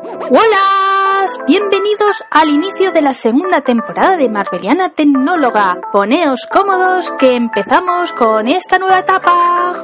¡Hola! Bienvenidos al inicio de la segunda temporada de Marveliana Tecnóloga. Poneos cómodos que empezamos con esta nueva etapa.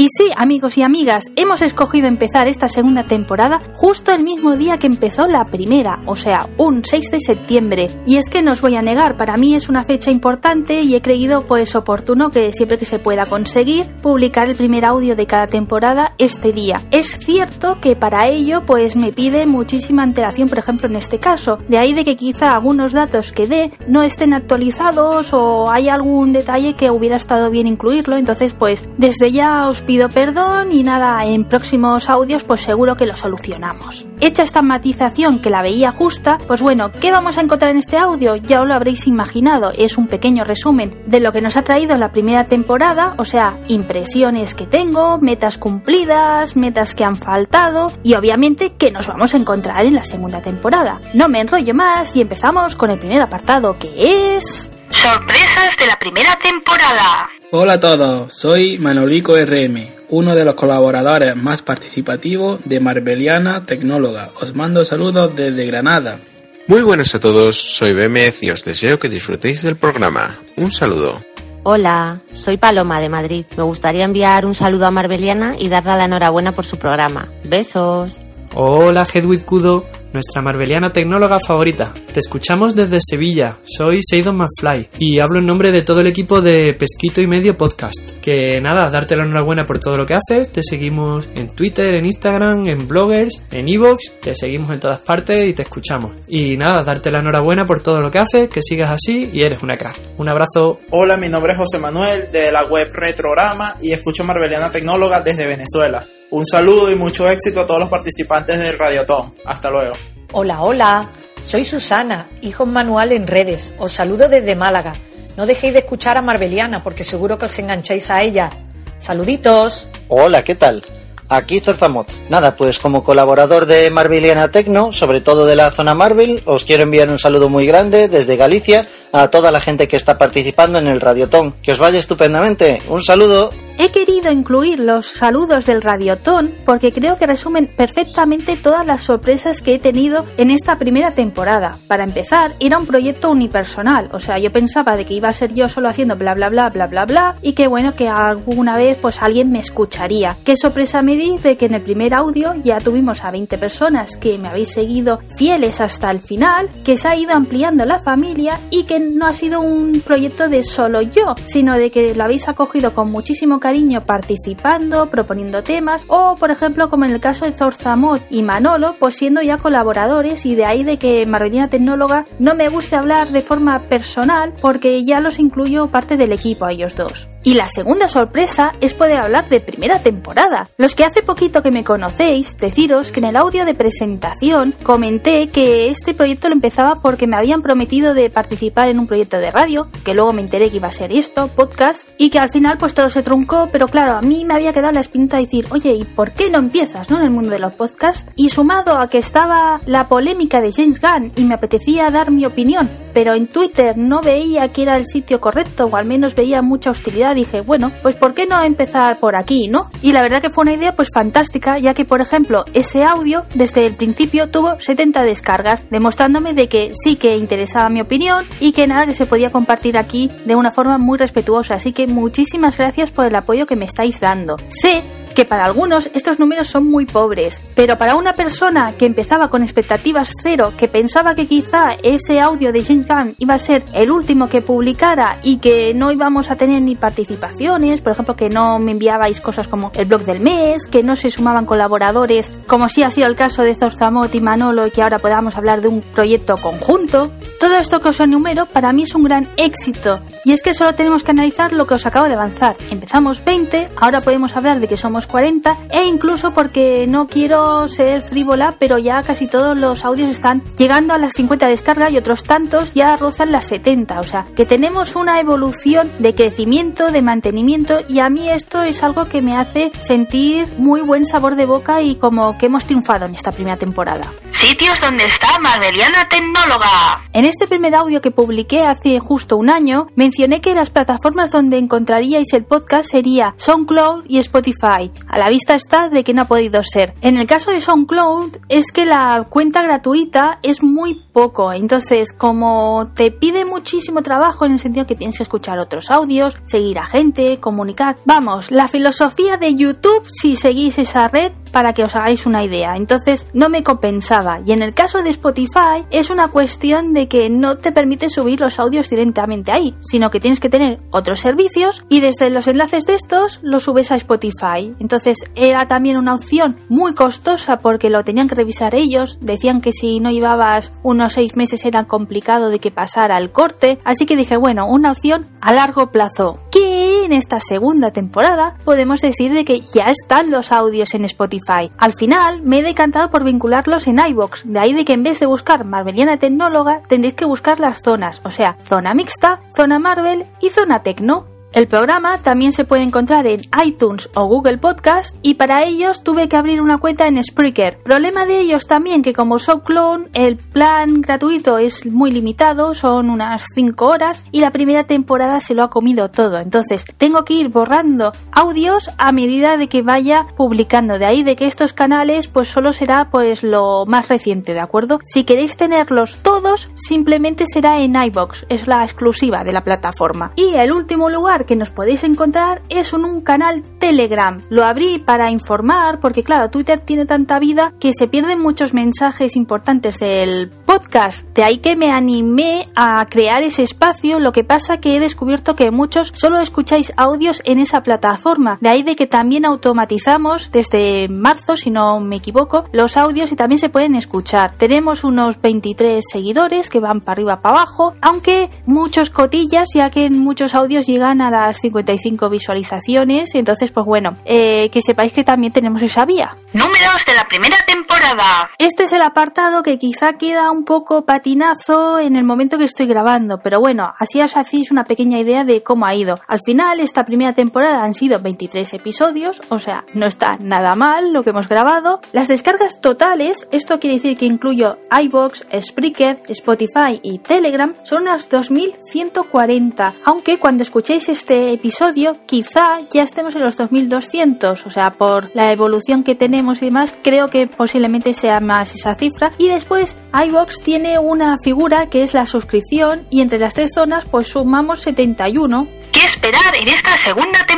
Y sí, amigos y amigas, hemos escogido empezar esta segunda temporada justo el mismo día que empezó la primera, o sea, un 6 de septiembre. Y es que no os voy a negar, para mí es una fecha importante y he creído pues oportuno que siempre que se pueda conseguir publicar el primer audio de cada temporada este día. Es cierto que para ello pues me pide muchísima antelación, por ejemplo en este caso, de ahí de que quizá algunos datos que dé no estén actualizados o hay algún detalle que hubiera estado bien incluirlo, entonces pues desde ya os pido perdón y nada, en próximos audios pues seguro que lo solucionamos. Hecha esta matización que la veía justa, pues bueno, ¿qué vamos a encontrar en este audio? Ya os lo habréis imaginado, es un pequeño resumen de lo que nos ha traído la primera temporada, o sea, impresiones que tengo, metas cumplidas, metas que han faltado y obviamente que nos vamos a encontrar en la segunda temporada. No me enrollo más y empezamos con el primer apartado que es... Sorpresas de la primera temporada. Hola a todos, soy Manolico RM, uno de los colaboradores más participativos de Marbeliana Tecnóloga. Os mando saludos desde Granada. Muy buenas a todos, soy Bémez y os deseo que disfrutéis del programa. Un saludo. Hola, soy Paloma de Madrid. Me gustaría enviar un saludo a Marbeliana y darle la enhorabuena por su programa. Besos. Hola, Hedwig Kudo, nuestra marbeliana tecnóloga favorita. Te escuchamos desde Sevilla. Soy Seidon McFly y hablo en nombre de todo el equipo de Pesquito y Medio Podcast. Que nada, darte la enhorabuena por todo lo que haces. Te seguimos en Twitter, en Instagram, en bloggers, en Evox. Te seguimos en todas partes y te escuchamos. Y nada, darte la enhorabuena por todo lo que haces, que sigas así y eres una crack. Un abrazo. Hola, mi nombre es José Manuel de la web Retrograma y escucho Marbeliana Tecnóloga desde Venezuela. Un saludo y mucho éxito a todos los participantes del Radiotón. Hasta luego. Hola, hola. Soy Susana, hijo manual en redes. Os saludo desde Málaga. No dejéis de escuchar a Marbeliana porque seguro que os engancháis a ella. Saluditos. Hola, ¿qué tal? Aquí Zorzamot. Nada, pues como colaborador de Marveliana Tecno, sobre todo de la zona Marvel, os quiero enviar un saludo muy grande desde Galicia a toda la gente que está participando en el Radiotón. Que os vaya estupendamente. Un saludo. He querido incluir los saludos del Radiotón porque creo que resumen perfectamente todas las sorpresas que he tenido en esta primera temporada. Para empezar, era un proyecto unipersonal, o sea, yo pensaba de que iba a ser yo solo haciendo bla bla bla bla bla bla y que bueno, que alguna vez pues alguien me escucharía. Qué sorpresa me dice que en el primer audio ya tuvimos a 20 personas que me habéis seguido fieles hasta el final, que se ha ido ampliando la familia y que no ha sido un proyecto de solo yo, sino de que lo habéis acogido con muchísimo cariño participando, proponiendo temas o por ejemplo como en el caso de Zorzamot y Manolo, pues siendo ya colaboradores y de ahí de que Marvelina Tecnóloga no me guste hablar de forma personal porque ya los incluyo parte del equipo a ellos dos. Y la segunda sorpresa es poder hablar de primera temporada. Los que hace poquito que me conocéis, deciros que en el audio de presentación comenté que este proyecto lo empezaba porque me habían prometido de participar en un proyecto de radio, que luego me enteré que iba a ser esto, podcast, y que al final pues todo se truncó, pero claro, a mí me había quedado la espinita de decir, oye, ¿y por qué no empiezas, no, en el mundo de los podcasts? Y sumado a que estaba la polémica de James Gunn y me apetecía dar mi opinión, pero en Twitter no veía que era el sitio correcto, o al menos veía mucha hostilidad, dije, bueno, pues ¿por qué no empezar por aquí, no? Y la verdad que fue una idea pues fantástica, ya que por ejemplo, ese audio desde el principio tuvo 70 descargas, demostrándome de que sí que interesaba mi opinión y que nada que se podía compartir aquí de una forma muy respetuosa. Así que muchísimas gracias por el apoyo que me estáis dando. Sé que para algunos estos números son muy pobres, pero para una persona que empezaba con expectativas cero, que pensaba que quizá ese audio de James Gunn iba a ser el último que publicara y que no íbamos a tener ni participaciones, por ejemplo, que no me enviabais cosas como el blog del mes, que no se sumaban colaboradores, como sí ha sido el caso de Zorzamot y Manolo y que ahora podamos hablar de un proyecto conjunto. Todo esto que os enumero para mí es un gran éxito y es que solo tenemos que analizar lo que os acabo de avanzar. Empezamos 20, ahora podemos hablar de que somos 40 e incluso porque no quiero ser frívola, pero ya casi todos los audios están llegando a las 50 descargas y otros tantos ya rozan las 70, o sea, que tenemos una evolución de crecimiento, de mantenimiento y a mí esto es algo que me hace sentir muy buen sabor de boca y como que hemos triunfado en esta primera temporada. Sitios donde está Marbeliana Tecnóloga. En este primer audio que publiqué hace justo un año, mencioné que las plataformas donde encontraríais el podcast sería SoundCloud y Spotify. A la vista está de no ha podido ser. En el caso de SoundCloud es que la cuenta gratuita es muy poco, entonces como te pide muchísimo trabajo en el sentido que tienes que escuchar otros audios, seguir a gente, comunicar, vamos, la filosofía de YouTube si seguís esa red para que os hagáis una idea. Entonces no me compensaba. Y en el caso de Spotify es una cuestión de que no te permite subir los audios directamente ahí, sino que tienes que tener otros servicios y desde los enlaces de estos los subes a Spotify. Entonces era también una opción muy costosa porque lo tenían que revisar ellos. Decían que si no llevabas unos seis meses era complicado de que pasara el corte. Así que dije, bueno, una opción a largo plazo. Que en esta segunda temporada podemos decir de que ya están los audios en Spotify. Al final me he decantado por vincularlos en iBox, de ahí de que en vez de buscar Marveliana Tecnóloga tendréis que buscar las zonas, o sea, zona mixta, zona Marvel y zona Tecno. El programa también se puede encontrar en iTunes o Google Podcast y para ellos tuve que abrir una cuenta en Spreaker. Problema de ellos también que como son clone el plan gratuito es muy limitado, son unas 5 horas y la primera temporada se lo ha comido todo. Entonces tengo que ir borrando audios a medida de que vaya publicando. De ahí de que estos canales pues solo será pues lo más reciente, ¿de acuerdo? Si queréis tenerlos todos simplemente será en iBox, es la exclusiva de la plataforma. Y el último lugar que nos podéis encontrar es en un canal Telegram. Lo abrí para informar porque claro, Twitter tiene tanta vida que se pierden muchos mensajes importantes del podcast. De ahí que me animé a crear ese espacio. Lo que pasa que he descubierto que muchos solo escucháis audios en esa plataforma. De ahí de que también automatizamos desde marzo, si no me equivoco, los audios y también se pueden escuchar. Tenemos unos 23 seguidores que van para arriba para abajo, aunque muchos cotillas ya que en muchos audios llegan a las 55 visualizaciones. Entonces, pues bueno, eh, que sepáis que también tenemos esa vía. Números de la primera temporada. Este es el apartado que quizá queda un poco patinazo en el momento que estoy grabando, pero bueno, así os hacéis una pequeña idea de cómo ha ido. Al final, esta primera temporada han sido 23 episodios, o sea, no está nada mal lo que hemos grabado. Las descargas totales, esto quiere decir que incluyo iBox, Spreaker, Spotify y Telegram, son unas 2140, aunque cuando escuchéis este episodio quizá ya estemos en los 2200, o sea, por la evolución que tenemos y demás, creo que posiblemente sea más esa cifra. Y después iBox tiene una figura que es la suscripción y entre las tres zonas pues sumamos 71. ¿Qué esperar en esta segunda temporada?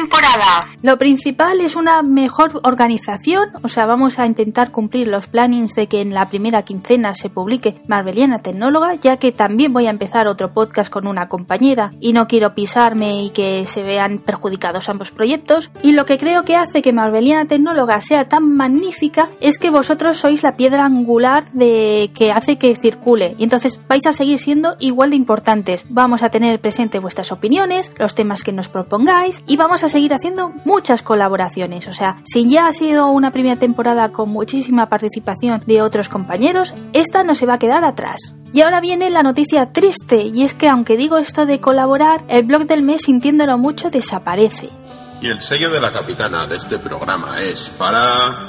Lo principal es una mejor organización, o sea, vamos a intentar cumplir los plannings de que en la primera quincena se publique Marveliana Tecnóloga, ya que también voy a empezar otro podcast con una compañera y no quiero pisarme y que se vean perjudicados ambos proyectos. Y lo que creo que hace que Marveliana Tecnóloga sea tan magnífica es que vosotros sois la piedra angular de que hace que circule y entonces vais a seguir siendo igual de importantes. Vamos a tener presente vuestras opiniones, los temas que nos propongáis y vamos a seguir haciendo muchas colaboraciones. O sea, si ya ha sido una primera temporada con muchísima participación de otros compañeros, esta no se va a quedar atrás. Y ahora viene la noticia triste, y es que aunque digo esto de colaborar, el blog del mes sintiéndolo mucho desaparece. Y el sello de la capitana de este programa es para...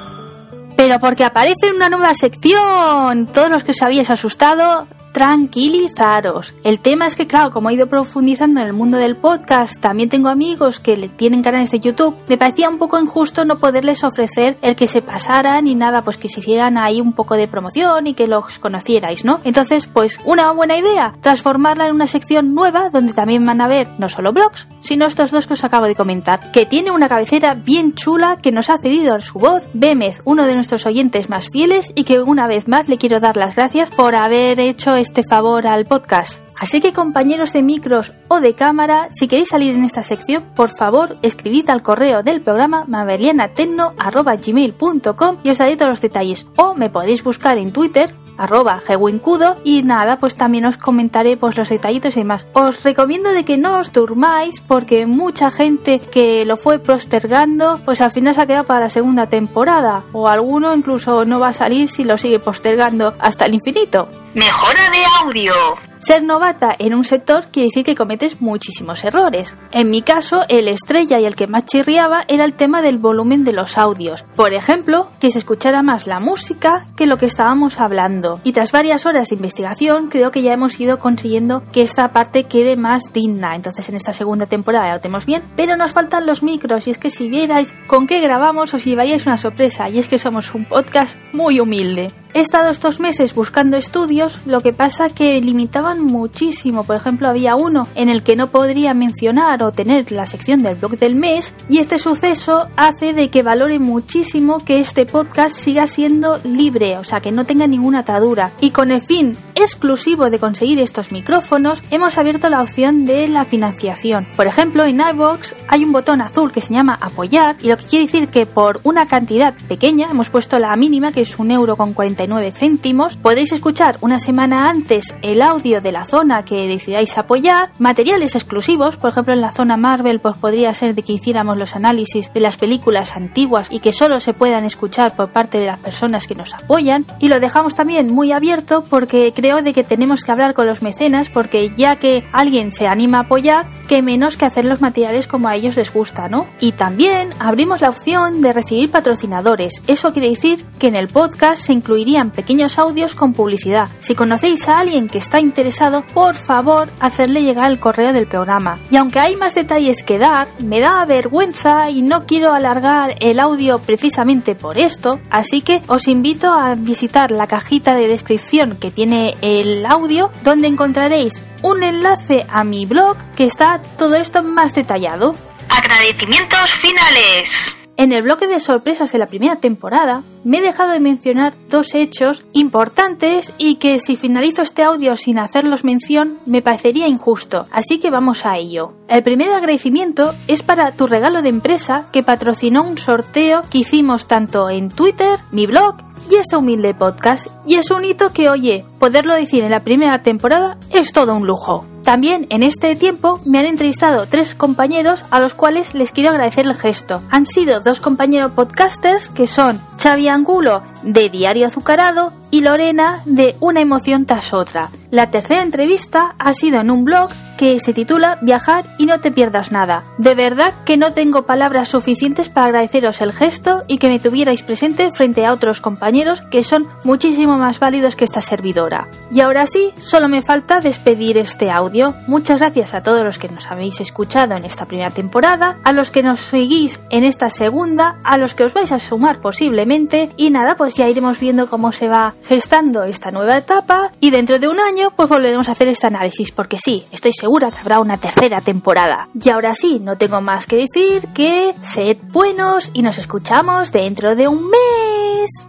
Pero porque aparece una nueva sección. Todos los que os habíais asustado, tranquilizaros. El tema es que, claro, como he ido profundizando en el mundo del podcast, también tengo amigos que le tienen canales de YouTube, me parecía un poco injusto no poderles ofrecer el que se pasaran y nada, pues que se hicieran ahí un poco de promoción y que los conocierais, ¿no? Entonces, pues una buena idea, transformarla en una sección nueva donde también van a ver no solo blogs, sino estos dos que os acabo de comentar, que tiene una cabecera bien chula que nos ha cedido su voz Bémez, uno de nuestros oyentes más fieles y que una vez más le quiero dar las gracias por haber hecho este favor al podcast. Así que compañeros de micros o de cámara, si queréis salir en esta sección, por favor escribid al correo del programa maverianatecno.gmail.com y os daré todos los detalles. O me podéis buscar en Twitter arroba gewincudo y nada, pues también os comentaré pues los detallitos y demás. Os recomiendo de que no os durmáis porque mucha gente que lo fue postergando pues al final se ha quedado para la segunda temporada o alguno incluso no va a salir si lo sigue postergando hasta el infinito. Mejora de audio. Ser novata en un sector quiere decir que cometes muchísimos errores. En mi caso, el estrella y el que más chirriaba era el tema del volumen de los audios. Por ejemplo, que se escuchara más la música que lo que estábamos hablando. Y tras varias horas de investigación, creo que ya hemos ido consiguiendo que esta parte quede más digna. Entonces, en esta segunda temporada ya lo tenemos bien, pero nos faltan los micros. Y es que si vierais con qué grabamos, os llevaríais una sorpresa. Y es que somos un podcast muy humilde. He estado estos meses buscando estudios, lo que pasa que limitaban muchísimo. Por ejemplo, había uno en el que no podría mencionar o tener la sección del blog del mes y este suceso hace de que valore muchísimo que este podcast siga siendo libre, o sea, que no tenga ninguna atadura. Y con el fin exclusivo de conseguir estos micrófonos, hemos abierto la opción de la financiación. Por ejemplo, en iVoox hay un botón azul que se llama apoyar y lo que quiere decir que por una cantidad pequeña, hemos puesto la mínima que es un euro con 40 céntimos, podéis escuchar una semana antes el audio de la zona que decidáis apoyar, materiales exclusivos, por ejemplo en la zona Marvel pues podría ser de que hiciéramos los análisis de las películas antiguas y que solo se puedan escuchar por parte de las personas que nos apoyan y lo dejamos también muy abierto porque creo de que tenemos que hablar con los mecenas porque ya que alguien se anima a apoyar, que menos que hacer los materiales como a ellos les gusta, ¿no? Y también abrimos la opción de recibir patrocinadores. Eso quiere decir que en el podcast se incluiría pequeños audios con publicidad. Si conocéis a alguien que está interesado, por favor, hacerle llegar el correo del programa. Y aunque hay más detalles que dar, me da vergüenza y no quiero alargar el audio precisamente por esto, así que os invito a visitar la cajita de descripción que tiene el audio, donde encontraréis un enlace a mi blog que está todo esto más detallado. Agradecimientos finales. En el bloque de sorpresas de la primera temporada me he dejado de mencionar dos hechos importantes y que si finalizo este audio sin hacerlos mención me parecería injusto, así que vamos a ello. El primer agradecimiento es para tu regalo de empresa que patrocinó un sorteo que hicimos tanto en Twitter, mi blog y este humilde podcast. Y es un hito que, oye, poderlo decir en la primera temporada es todo un lujo. También en este tiempo me han entrevistado tres compañeros a los cuales les quiero agradecer el gesto. Han sido dos compañeros podcasters que son Xavi Angulo de Diario Azucarado y Lorena de Una emoción tras otra. La tercera entrevista ha sido en un blog que se titula Viajar y no te pierdas nada. De verdad que no tengo palabras suficientes para agradeceros el gesto y que me tuvierais presente frente a otros compañeros que son muchísimo más válidos que esta servidora. Y ahora sí, solo me falta despedir este audio. Muchas gracias a todos los que nos habéis escuchado en esta primera temporada, a los que nos seguís en esta segunda, a los que os vais a sumar posiblemente y nada, pues ya iremos viendo cómo se va gestando esta nueva etapa y dentro de un año pues volveremos a hacer este análisis porque sí, estoy seguro que habrá una tercera temporada. Y ahora sí, no tengo más que decir que sed buenos y nos escuchamos dentro de un mes.